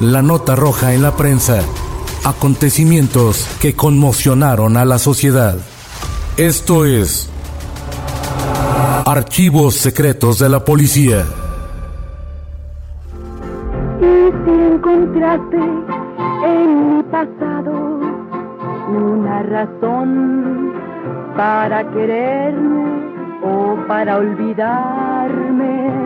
La nota roja en la prensa. Acontecimientos que conmocionaron a la sociedad. Esto es Archivos Secretos de la Policía. Y si encontraste en mi pasado una razón para quererme o para olvidarme.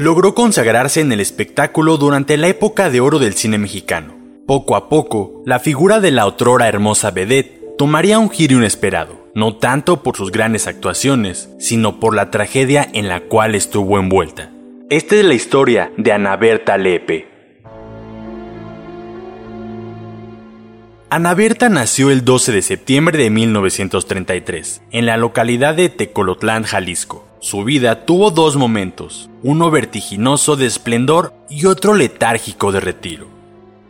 Logró consagrarse en el espectáculo durante la época de oro del cine mexicano. Poco a poco, la figura de la otrora hermosa vedette tomaría un giro inesperado, no tanto por sus grandes actuaciones, sino por la tragedia en la cual estuvo envuelta. Esta es la historia de Ana Berta Lepe. Ana Berta nació el 12 de septiembre de 1933, en la localidad de Tecolotlán, Jalisco. Su vida tuvo dos momentos, uno vertiginoso de esplendor y otro letárgico de retiro.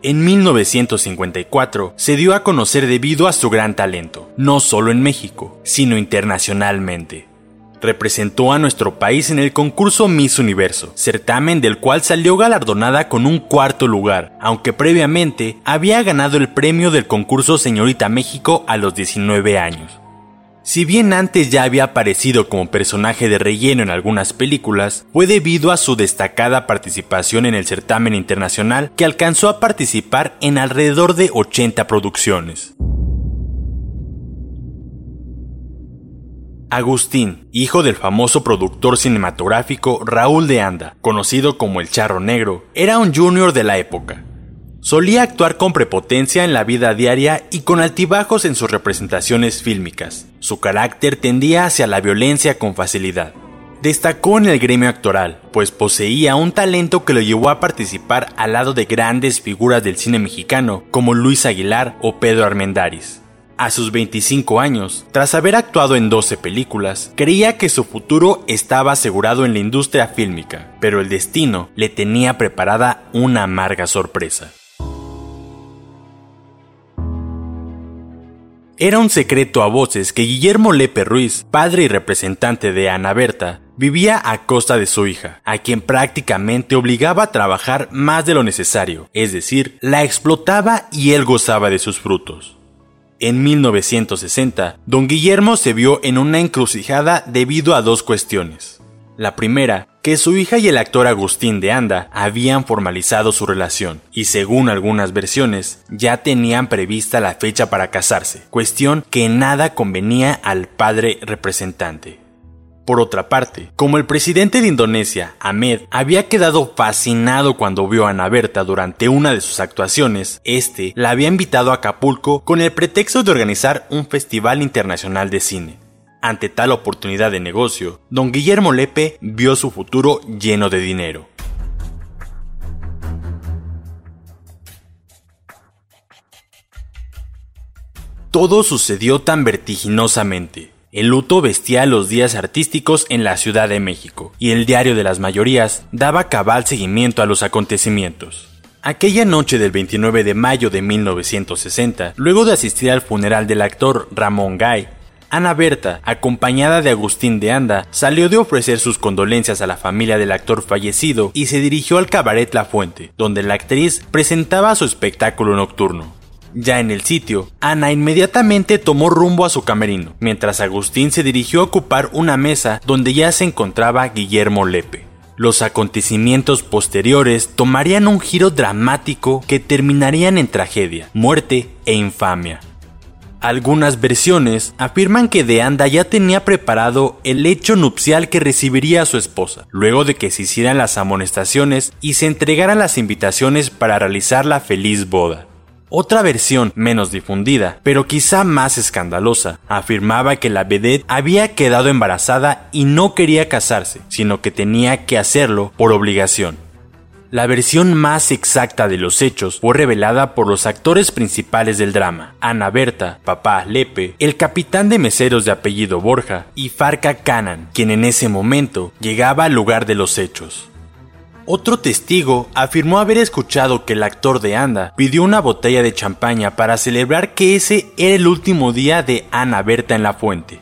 En 1954 se dio a conocer debido a su gran talento, no solo en México, sino internacionalmente. Representó a nuestro país en el concurso Miss Universo, certamen del cual salió galardonada con un cuarto lugar, aunque previamente había ganado el premio del concurso Señorita México a los 19 años. Si bien antes ya había aparecido como personaje de relleno en algunas películas, fue debido a su destacada participación en el certamen internacional que alcanzó a participar en alrededor de 80 producciones. Agustín, hijo del famoso productor cinematográfico Raúl de Anda, conocido como el Charro Negro, era un junior de la época. Solía actuar con prepotencia en la vida diaria y con altibajos en sus representaciones fílmicas. Su carácter tendía hacia la violencia con facilidad. Destacó en el gremio actoral, pues poseía un talento que lo llevó a participar al lado de grandes figuras del cine mexicano como Luis Aguilar o Pedro Armendáriz. A sus 25 años, tras haber actuado en 12 películas, creía que su futuro estaba asegurado en la industria fílmica, pero el destino le tenía preparada una amarga sorpresa. Era un secreto a voces que Guillermo Lepe Ruiz, padre y representante de Ana Berta, vivía a costa de su hija, a quien prácticamente obligaba a trabajar más de lo necesario, es decir, la explotaba y él gozaba de sus frutos. En 1960, don Guillermo se vio en una encrucijada debido a dos cuestiones. La primera, que su hija y el actor Agustín de Anda habían formalizado su relación y según algunas versiones ya tenían prevista la fecha para casarse, cuestión que nada convenía al padre representante. Por otra parte, como el presidente de Indonesia, Ahmed, había quedado fascinado cuando vio a Ana Berta durante una de sus actuaciones, este la había invitado a Acapulco con el pretexto de organizar un festival internacional de cine. Ante tal oportunidad de negocio, don Guillermo Lepe vio su futuro lleno de dinero. Todo sucedió tan vertiginosamente. El luto vestía los días artísticos en la Ciudad de México, y el diario de las mayorías daba cabal seguimiento a los acontecimientos. Aquella noche del 29 de mayo de 1960, luego de asistir al funeral del actor Ramón Gay, Ana Berta, acompañada de Agustín de Anda, salió de ofrecer sus condolencias a la familia del actor fallecido y se dirigió al cabaret La Fuente, donde la actriz presentaba su espectáculo nocturno. Ya en el sitio, Ana inmediatamente tomó rumbo a su camerino, mientras Agustín se dirigió a ocupar una mesa donde ya se encontraba Guillermo Lepe. Los acontecimientos posteriores tomarían un giro dramático que terminarían en tragedia, muerte e infamia. Algunas versiones afirman que De Anda ya tenía preparado el hecho nupcial que recibiría a su esposa, luego de que se hicieran las amonestaciones y se entregaran las invitaciones para realizar la feliz boda. Otra versión, menos difundida, pero quizá más escandalosa, afirmaba que la vedette había quedado embarazada y no quería casarse, sino que tenía que hacerlo por obligación. La versión más exacta de los hechos fue revelada por los actores principales del drama, Ana Berta, papá Lepe, el capitán de meseros de apellido Borja y Farca Canan, quien en ese momento llegaba al lugar de los hechos. Otro testigo afirmó haber escuchado que el actor de Anda pidió una botella de champaña para celebrar que ese era el último día de Ana Berta en la fuente.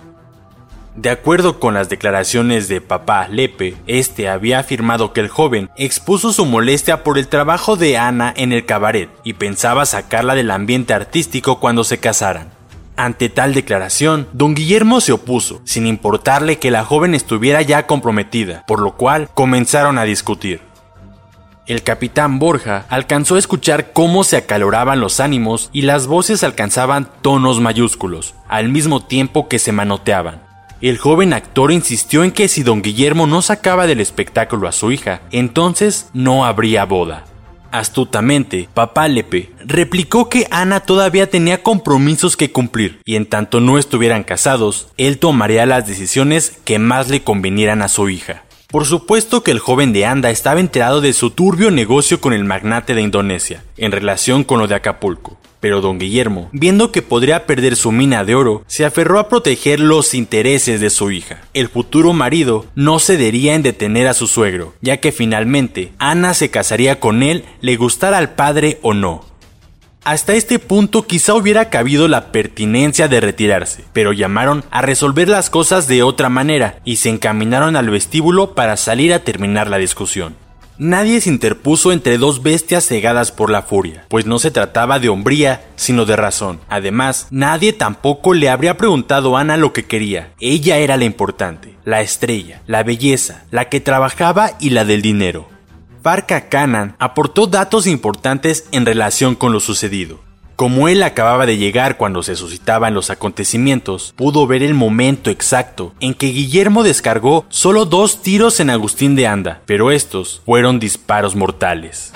De acuerdo con las declaraciones de papá Lepe, este había afirmado que el joven expuso su molestia por el trabajo de Ana en el cabaret y pensaba sacarla del ambiente artístico cuando se casaran. Ante tal declaración, don Guillermo se opuso, sin importarle que la joven estuviera ya comprometida, por lo cual comenzaron a discutir. El capitán Borja alcanzó a escuchar cómo se acaloraban los ánimos y las voces alcanzaban tonos mayúsculos, al mismo tiempo que se manoteaban. El joven actor insistió en que si don Guillermo no sacaba del espectáculo a su hija, entonces no habría boda. Astutamente, papá Lepe replicó que Ana todavía tenía compromisos que cumplir y en tanto no estuvieran casados, él tomaría las decisiones que más le convenieran a su hija. Por supuesto que el joven de Anda estaba enterado de su turbio negocio con el magnate de Indonesia, en relación con lo de Acapulco. Pero don Guillermo, viendo que podría perder su mina de oro, se aferró a proteger los intereses de su hija. El futuro marido no cedería en detener a su suegro, ya que finalmente Ana se casaría con él, le gustara al padre o no. Hasta este punto quizá hubiera cabido la pertinencia de retirarse, pero llamaron a resolver las cosas de otra manera y se encaminaron al vestíbulo para salir a terminar la discusión. Nadie se interpuso entre dos bestias cegadas por la furia, pues no se trataba de hombría, sino de razón. Además, nadie tampoco le habría preguntado a Ana lo que quería. Ella era la importante, la estrella, la belleza, la que trabajaba y la del dinero. Farca Canan aportó datos importantes en relación con lo sucedido. Como él acababa de llegar cuando se suscitaban los acontecimientos, pudo ver el momento exacto en que Guillermo descargó solo dos tiros en Agustín de Anda, pero estos fueron disparos mortales.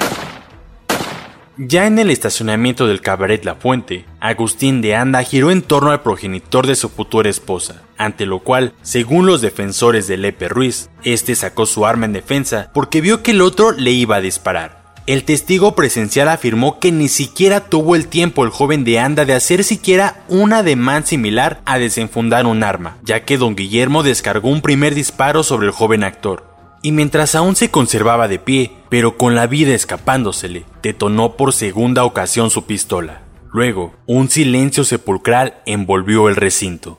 Ya en el estacionamiento del cabaret La Fuente, Agustín de Anda giró en torno al progenitor de su futura esposa, ante lo cual, según los defensores de Lepe Ruiz, este sacó su arma en defensa porque vio que el otro le iba a disparar. El testigo presencial afirmó que ni siquiera tuvo el tiempo el joven de Anda de hacer siquiera un ademán similar a desenfundar un arma, ya que don Guillermo descargó un primer disparo sobre el joven actor y mientras aún se conservaba de pie, pero con la vida escapándosele, detonó por segunda ocasión su pistola. Luego, un silencio sepulcral envolvió el recinto.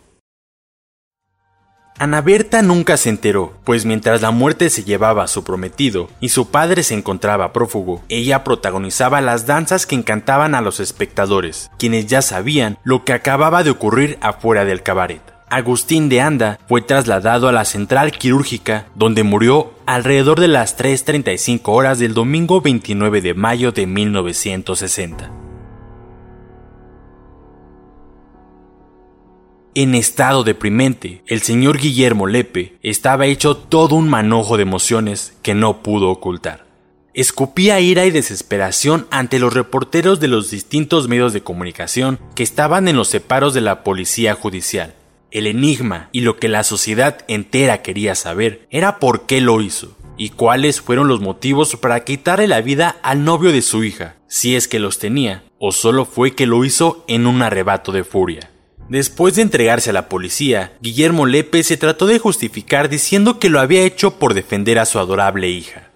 Ana Berta nunca se enteró, pues mientras la muerte se llevaba a su prometido y su padre se encontraba prófugo, ella protagonizaba las danzas que encantaban a los espectadores, quienes ya sabían lo que acababa de ocurrir afuera del cabaret. Agustín de Anda fue trasladado a la central quirúrgica, donde murió alrededor de las 3.35 horas del domingo 29 de mayo de 1960. En estado deprimente, el señor Guillermo Lepe estaba hecho todo un manojo de emociones que no pudo ocultar. Escupía ira y desesperación ante los reporteros de los distintos medios de comunicación que estaban en los separos de la policía judicial el enigma y lo que la sociedad entera quería saber era por qué lo hizo y cuáles fueron los motivos para quitarle la vida al novio de su hija, si es que los tenía, o solo fue que lo hizo en un arrebato de furia. Después de entregarse a la policía, Guillermo Lepe se trató de justificar diciendo que lo había hecho por defender a su adorable hija.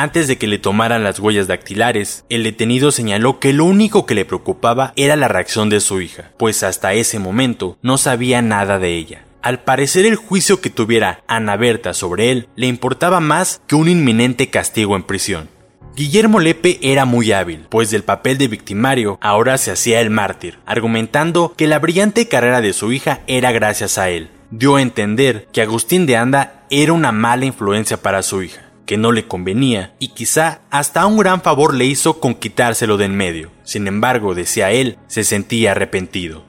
Antes de que le tomaran las huellas dactilares, el detenido señaló que lo único que le preocupaba era la reacción de su hija, pues hasta ese momento no sabía nada de ella. Al parecer el juicio que tuviera Ana Berta sobre él le importaba más que un inminente castigo en prisión. Guillermo Lepe era muy hábil, pues del papel de victimario ahora se hacía el mártir, argumentando que la brillante carrera de su hija era gracias a él. Dio a entender que Agustín de Anda era una mala influencia para su hija, que no le convenía y quizá hasta un gran favor le hizo con quitárselo de en medio. Sin embargo, decía él, se sentía arrepentido.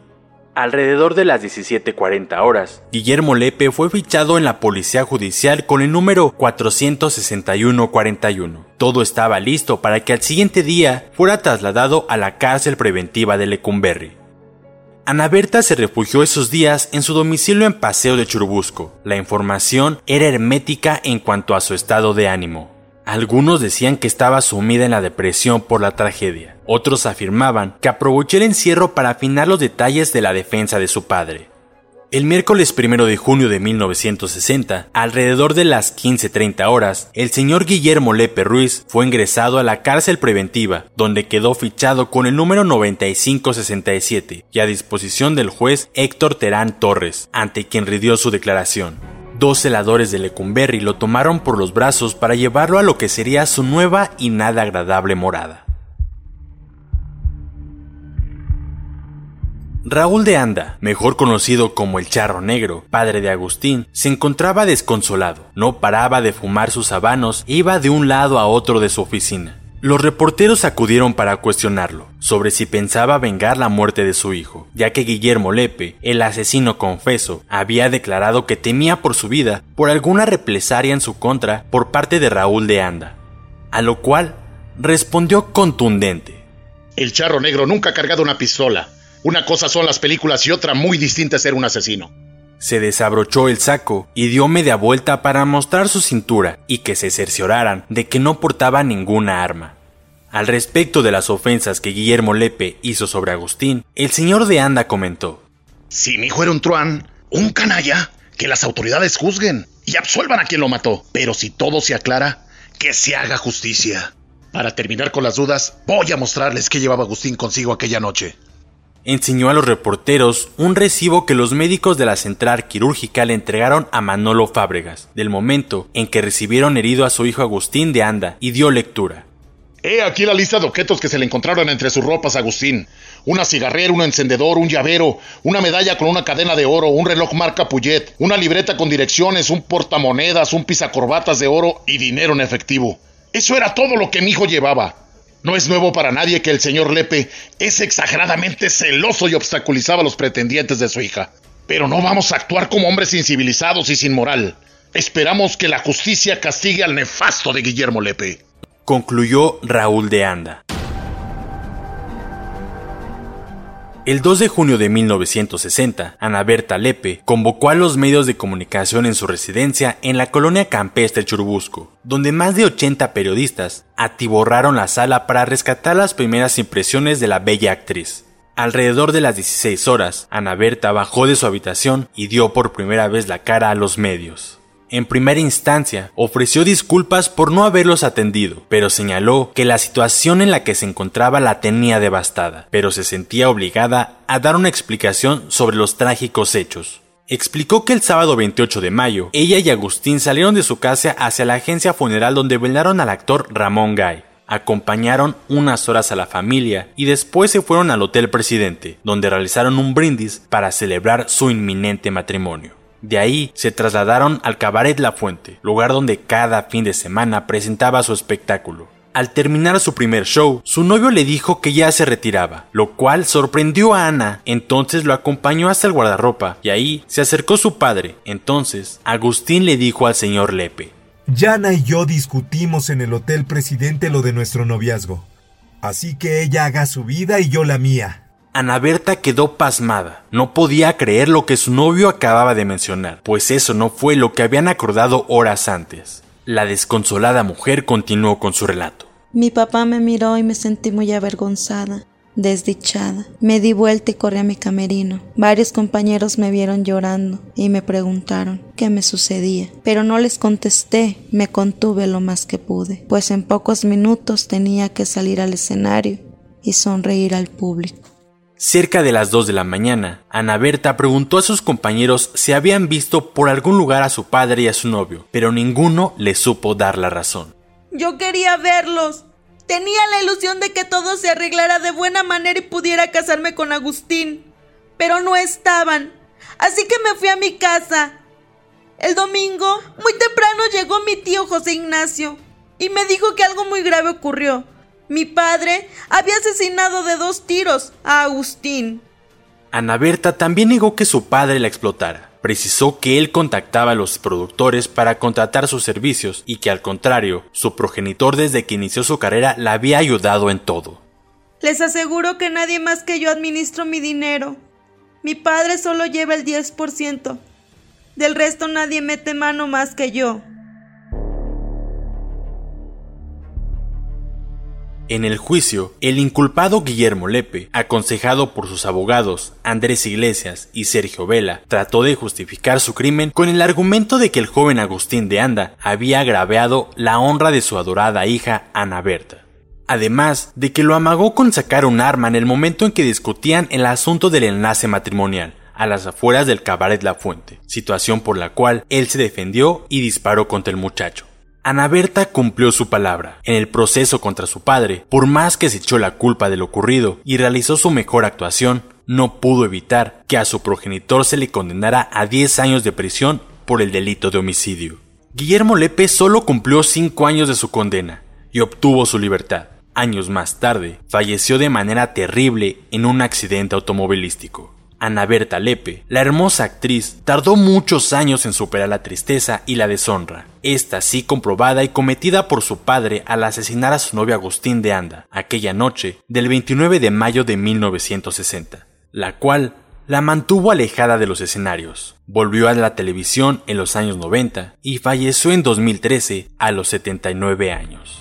Alrededor de las 17:40 horas, Guillermo Lepe fue fichado en la Policía Judicial con el número 46141. Todo estaba listo para que al siguiente día fuera trasladado a la cárcel preventiva de Lecumberri. Ana Berta se refugió esos días en su domicilio en Paseo de Churubusco. La información era hermética en cuanto a su estado de ánimo. Algunos decían que estaba sumida en la depresión por la tragedia. Otros afirmaban que aprovechó el encierro para afinar los detalles de la defensa de su padre. El miércoles 1 de junio de 1960, alrededor de las 15.30 horas, el señor Guillermo Lepe Ruiz fue ingresado a la cárcel preventiva, donde quedó fichado con el número 9567 y a disposición del juez Héctor Terán Torres, ante quien rindió su declaración. Dos celadores de Lecumberri lo tomaron por los brazos para llevarlo a lo que sería su nueva y nada agradable morada. Raúl de Anda, mejor conocido como el Charro Negro, padre de Agustín, se encontraba desconsolado. No paraba de fumar sus habanos e iba de un lado a otro de su oficina. Los reporteros acudieron para cuestionarlo sobre si pensaba vengar la muerte de su hijo, ya que Guillermo Lepe, el asesino confeso, había declarado que temía por su vida por alguna represalia en su contra por parte de Raúl de Anda. A lo cual respondió contundente. El charro negro nunca ha cargado una pistola. Una cosa son las películas y otra muy distinta es ser un asesino. Se desabrochó el saco y dio media vuelta para mostrar su cintura y que se cercioraran de que no portaba ninguna arma. Al respecto de las ofensas que Guillermo Lepe hizo sobre Agustín, el señor de Anda comentó: Si mi hijo era un truán, un canalla, que las autoridades juzguen y absuelvan a quien lo mató. Pero si todo se aclara, que se haga justicia. Para terminar con las dudas, voy a mostrarles qué llevaba Agustín consigo aquella noche enseñó a los reporteros un recibo que los médicos de la central quirúrgica le entregaron a Manolo Fábregas, del momento en que recibieron herido a su hijo Agustín de Anda, y dio lectura. He aquí la lista de objetos que se le encontraron entre sus ropas, Agustín. Una cigarrera, un encendedor, un llavero, una medalla con una cadena de oro, un reloj marca Puyet, una libreta con direcciones, un portamonedas, un pisacorbatas de oro y dinero en efectivo. Eso era todo lo que mi hijo llevaba. No es nuevo para nadie que el señor Lepe es exageradamente celoso y obstaculizaba a los pretendientes de su hija. Pero no vamos a actuar como hombres incivilizados y sin moral. Esperamos que la justicia castigue al nefasto de Guillermo Lepe. Concluyó Raúl de Anda. El 2 de junio de 1960, Ana Berta Lepe convocó a los medios de comunicación en su residencia en la colonia campestre Churubusco, donde más de 80 periodistas atiborraron la sala para rescatar las primeras impresiones de la bella actriz. Alrededor de las 16 horas, Ana Berta bajó de su habitación y dio por primera vez la cara a los medios en primera instancia, ofreció disculpas por no haberlos atendido, pero señaló que la situación en la que se encontraba la tenía devastada, pero se sentía obligada a dar una explicación sobre los trágicos hechos. Explicó que el sábado 28 de mayo, ella y Agustín salieron de su casa hacia la agencia funeral donde velaron al actor Ramón Gay. Acompañaron unas horas a la familia y después se fueron al Hotel Presidente, donde realizaron un brindis para celebrar su inminente matrimonio. De ahí se trasladaron al Cabaret La Fuente, lugar donde cada fin de semana presentaba su espectáculo. Al terminar su primer show, su novio le dijo que ya se retiraba, lo cual sorprendió a Ana. Entonces lo acompañó hasta el guardarropa y ahí se acercó su padre. Entonces Agustín le dijo al señor Lepe: Yana y yo discutimos en el Hotel Presidente lo de nuestro noviazgo. Así que ella haga su vida y yo la mía. Ana Berta quedó pasmada. No podía creer lo que su novio acababa de mencionar, pues eso no fue lo que habían acordado horas antes. La desconsolada mujer continuó con su relato. Mi papá me miró y me sentí muy avergonzada, desdichada. Me di vuelta y corrí a mi camerino. Varios compañeros me vieron llorando y me preguntaron qué me sucedía, pero no les contesté, me contuve lo más que pude, pues en pocos minutos tenía que salir al escenario y sonreír al público. Cerca de las 2 de la mañana, Ana Berta preguntó a sus compañeros si habían visto por algún lugar a su padre y a su novio, pero ninguno le supo dar la razón. Yo quería verlos. Tenía la ilusión de que todo se arreglara de buena manera y pudiera casarme con Agustín. Pero no estaban. Así que me fui a mi casa. El domingo, muy temprano, llegó mi tío José Ignacio y me dijo que algo muy grave ocurrió. Mi padre había asesinado de dos tiros a Agustín. Ana Berta también negó que su padre la explotara. Precisó que él contactaba a los productores para contratar sus servicios y que al contrario, su progenitor desde que inició su carrera la había ayudado en todo. Les aseguro que nadie más que yo administro mi dinero. Mi padre solo lleva el 10%. Del resto nadie mete mano más que yo. En el juicio, el inculpado Guillermo Lepe, aconsejado por sus abogados Andrés Iglesias y Sergio Vela, trató de justificar su crimen con el argumento de que el joven Agustín de Anda había agraviado la honra de su adorada hija Ana Berta. Además de que lo amagó con sacar un arma en el momento en que discutían el asunto del enlace matrimonial, a las afueras del cabaret La Fuente, situación por la cual él se defendió y disparó contra el muchacho. Ana Berta cumplió su palabra. En el proceso contra su padre, por más que se echó la culpa de lo ocurrido y realizó su mejor actuación, no pudo evitar que a su progenitor se le condenara a 10 años de prisión por el delito de homicidio. Guillermo Lepe solo cumplió 5 años de su condena y obtuvo su libertad. Años más tarde, falleció de manera terrible en un accidente automovilístico. Ana Berta Lepe, la hermosa actriz, tardó muchos años en superar la tristeza y la deshonra, esta sí comprobada y cometida por su padre al asesinar a su novio Agustín de Anda, aquella noche del 29 de mayo de 1960, la cual la mantuvo alejada de los escenarios. Volvió a la televisión en los años 90 y falleció en 2013 a los 79 años.